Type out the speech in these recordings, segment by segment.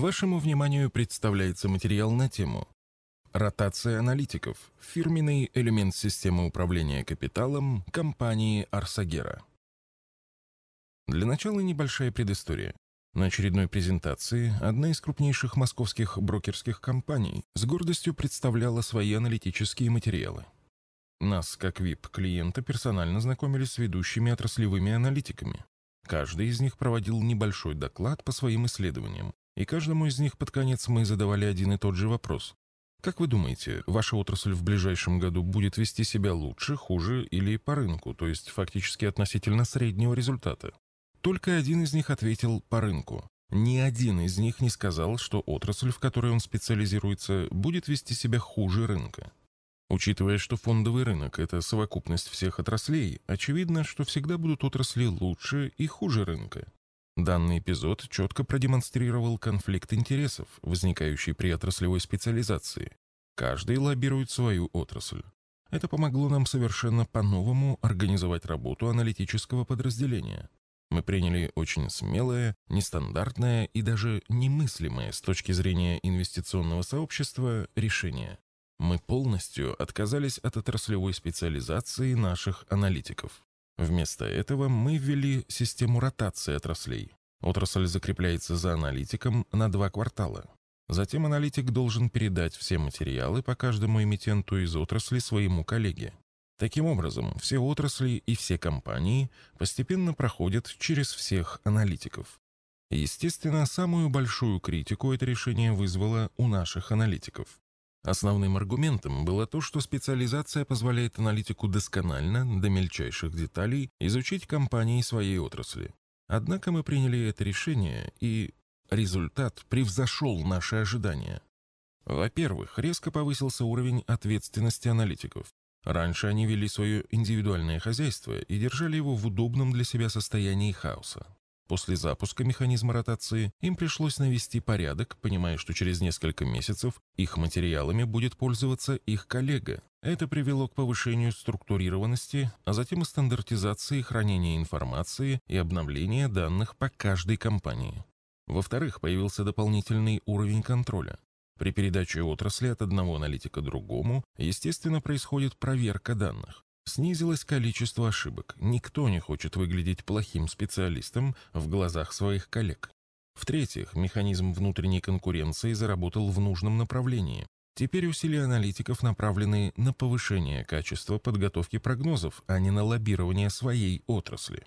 Вашему вниманию представляется материал на тему «Ротация аналитиков. Фирменный элемент системы управления капиталом компании Арсагера». Для начала небольшая предыстория. На очередной презентации одна из крупнейших московских брокерских компаний с гордостью представляла свои аналитические материалы. Нас, как VIP-клиента, персонально знакомили с ведущими отраслевыми аналитиками. Каждый из них проводил небольшой доклад по своим исследованиям, и каждому из них под конец мы задавали один и тот же вопрос. Как вы думаете, ваша отрасль в ближайшем году будет вести себя лучше, хуже или по рынку, то есть фактически относительно среднего результата? Только один из них ответил по рынку. Ни один из них не сказал, что отрасль, в которой он специализируется, будет вести себя хуже рынка. Учитывая, что фондовый рынок – это совокупность всех отраслей, очевидно, что всегда будут отрасли лучше и хуже рынка. Данный эпизод четко продемонстрировал конфликт интересов, возникающий при отраслевой специализации. Каждый лоббирует свою отрасль. Это помогло нам совершенно по-новому организовать работу аналитического подразделения. Мы приняли очень смелое, нестандартное и даже немыслимое с точки зрения инвестиционного сообщества решение. Мы полностью отказались от отраслевой специализации наших аналитиков. Вместо этого мы ввели систему ротации отраслей. Отрасль закрепляется за аналитиком на два квартала. Затем аналитик должен передать все материалы по каждому эмитенту из отрасли своему коллеге. Таким образом, все отрасли и все компании постепенно проходят через всех аналитиков. Естественно, самую большую критику это решение вызвало у наших аналитиков. Основным аргументом было то, что специализация позволяет аналитику досконально, до мельчайших деталей, изучить компании своей отрасли. Однако мы приняли это решение, и результат превзошел наши ожидания. Во-первых, резко повысился уровень ответственности аналитиков. Раньше они вели свое индивидуальное хозяйство и держали его в удобном для себя состоянии хаоса. После запуска механизма ротации им пришлось навести порядок, понимая, что через несколько месяцев их материалами будет пользоваться их коллега. Это привело к повышению структурированности, а затем и стандартизации хранения информации и обновления данных по каждой компании. Во-вторых, появился дополнительный уровень контроля. При передаче отрасли от одного аналитика другому, естественно, происходит проверка данных. Снизилось количество ошибок. Никто не хочет выглядеть плохим специалистом в глазах своих коллег. В-третьих, механизм внутренней конкуренции заработал в нужном направлении. Теперь усилия аналитиков направлены на повышение качества подготовки прогнозов, а не на лоббирование своей отрасли.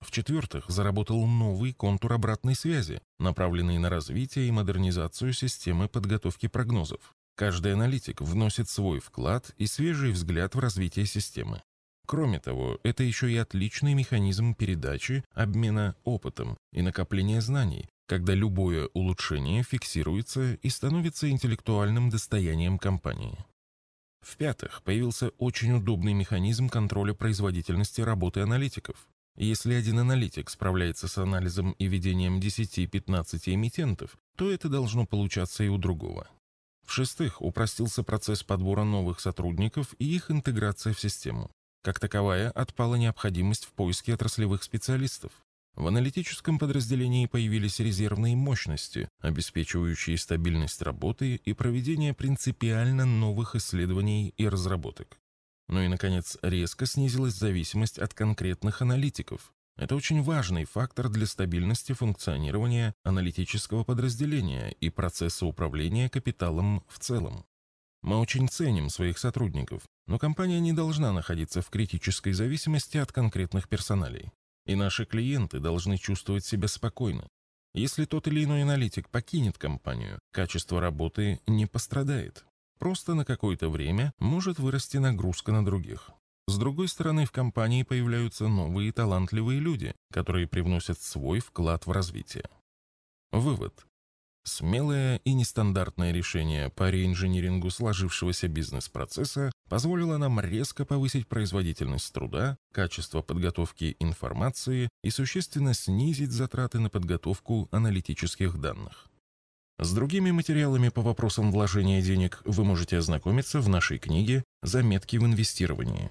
В-четвертых, заработал новый контур обратной связи, направленный на развитие и модернизацию системы подготовки прогнозов. Каждый аналитик вносит свой вклад и свежий взгляд в развитие системы. Кроме того, это еще и отличный механизм передачи, обмена опытом и накопления знаний, когда любое улучшение фиксируется и становится интеллектуальным достоянием компании. В-пятых, появился очень удобный механизм контроля производительности работы аналитиков. Если один аналитик справляется с анализом и ведением 10-15 эмитентов, то это должно получаться и у другого. В-шестых, упростился процесс подбора новых сотрудников и их интеграция в систему. Как таковая, отпала необходимость в поиске отраслевых специалистов. В аналитическом подразделении появились резервные мощности, обеспечивающие стабильность работы и проведение принципиально новых исследований и разработок. Ну и, наконец, резко снизилась зависимость от конкретных аналитиков. Это очень важный фактор для стабильности функционирования аналитического подразделения и процесса управления капиталом в целом. Мы очень ценим своих сотрудников, но компания не должна находиться в критической зависимости от конкретных персоналей. И наши клиенты должны чувствовать себя спокойно. Если тот или иной аналитик покинет компанию, качество работы не пострадает. Просто на какое-то время может вырасти нагрузка на других. С другой стороны, в компании появляются новые талантливые люди, которые привносят свой вклад в развитие. Вывод. Смелое и нестандартное решение по реинжинирингу сложившегося бизнес-процесса позволило нам резко повысить производительность труда, качество подготовки информации и существенно снизить затраты на подготовку аналитических данных. С другими материалами по вопросам вложения денег вы можете ознакомиться в нашей книге «Заметки в инвестировании».